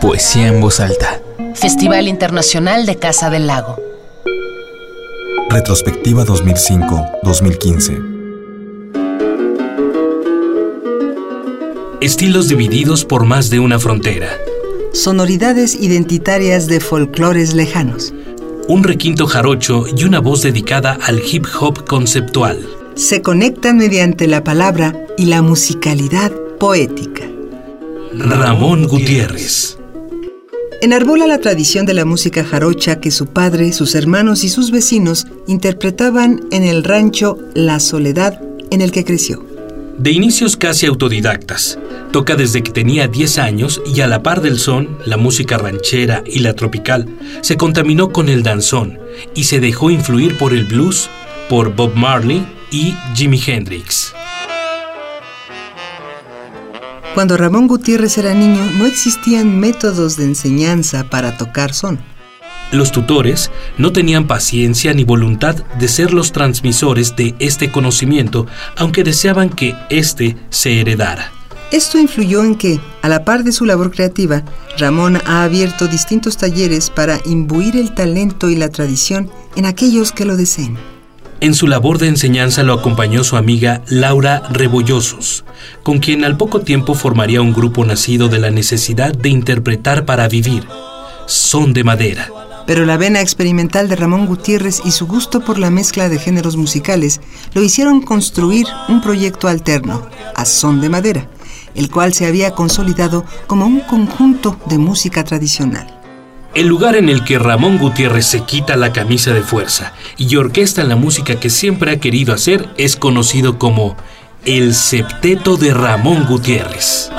Poesía en voz alta. Festival Internacional de Casa del Lago. Retrospectiva 2005-2015. Estilos divididos por más de una frontera. Sonoridades identitarias de folclores lejanos. Un requinto jarocho y una voz dedicada al hip hop conceptual. Se conectan mediante la palabra y la musicalidad poética. Ramón Gutiérrez. Enarbola la tradición de la música jarocha que su padre, sus hermanos y sus vecinos interpretaban en el rancho La Soledad en el que creció. De inicios casi autodidactas, toca desde que tenía 10 años y a la par del son, la música ranchera y la tropical, se contaminó con el danzón y se dejó influir por el blues, por Bob Marley y Jimi Hendrix. Cuando Ramón Gutiérrez era niño no existían métodos de enseñanza para tocar son. Los tutores no tenían paciencia ni voluntad de ser los transmisores de este conocimiento, aunque deseaban que éste se heredara. Esto influyó en que, a la par de su labor creativa, Ramón ha abierto distintos talleres para imbuir el talento y la tradición en aquellos que lo deseen. En su labor de enseñanza lo acompañó su amiga Laura Rebollosos, con quien al poco tiempo formaría un grupo nacido de la necesidad de interpretar para vivir. Son de madera. Pero la vena experimental de Ramón Gutiérrez y su gusto por la mezcla de géneros musicales lo hicieron construir un proyecto alterno, a son de madera, el cual se había consolidado como un conjunto de música tradicional. El lugar en el que Ramón Gutiérrez se quita la camisa de fuerza y orquesta la música que siempre ha querido hacer es conocido como el Septeto de Ramón Gutiérrez.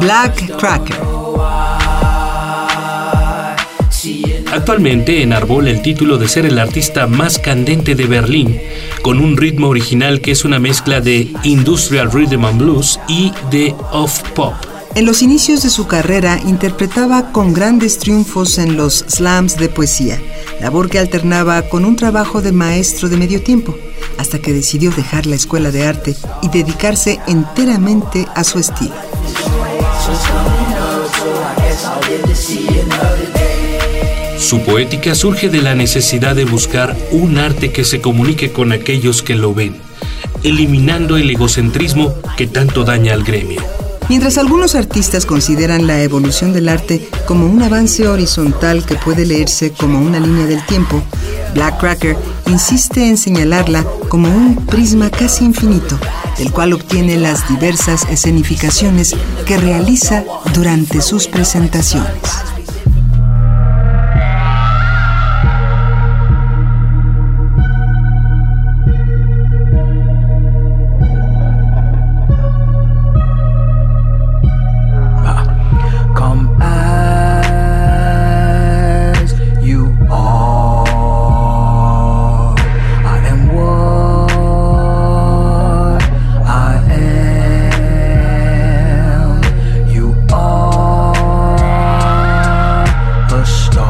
Black Cracker. Actualmente enarbola el título de ser el artista más candente de Berlín, con un ritmo original que es una mezcla de industrial rhythm and blues y de off pop. En los inicios de su carrera interpretaba con grandes triunfos en los slams de poesía, labor que alternaba con un trabajo de maestro de medio tiempo, hasta que decidió dejar la escuela de arte y dedicarse enteramente a su estilo. Su poética surge de la necesidad de buscar un arte que se comunique con aquellos que lo ven, eliminando el egocentrismo que tanto daña al gremio. Mientras algunos artistas consideran la evolución del arte como un avance horizontal que puede leerse como una línea del tiempo, Black Cracker insiste en señalarla como un prisma casi infinito, del cual obtiene las diversas escenificaciones que realiza durante sus presentaciones.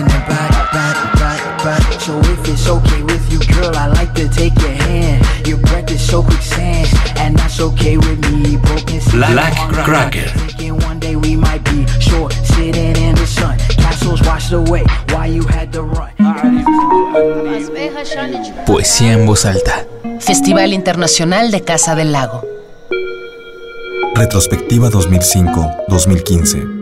back, back, back, back. So if it's okay with you, girl, I like to take your hand. Your breath is so quicksand, and that's okay with me. Broken Black Cracker. One day we might be short, sitting in the sun. Castles washed away while you had to run. Poesía en voz alta. Festival Internacional de Casa del Lago. Retrospectiva 2005-2015.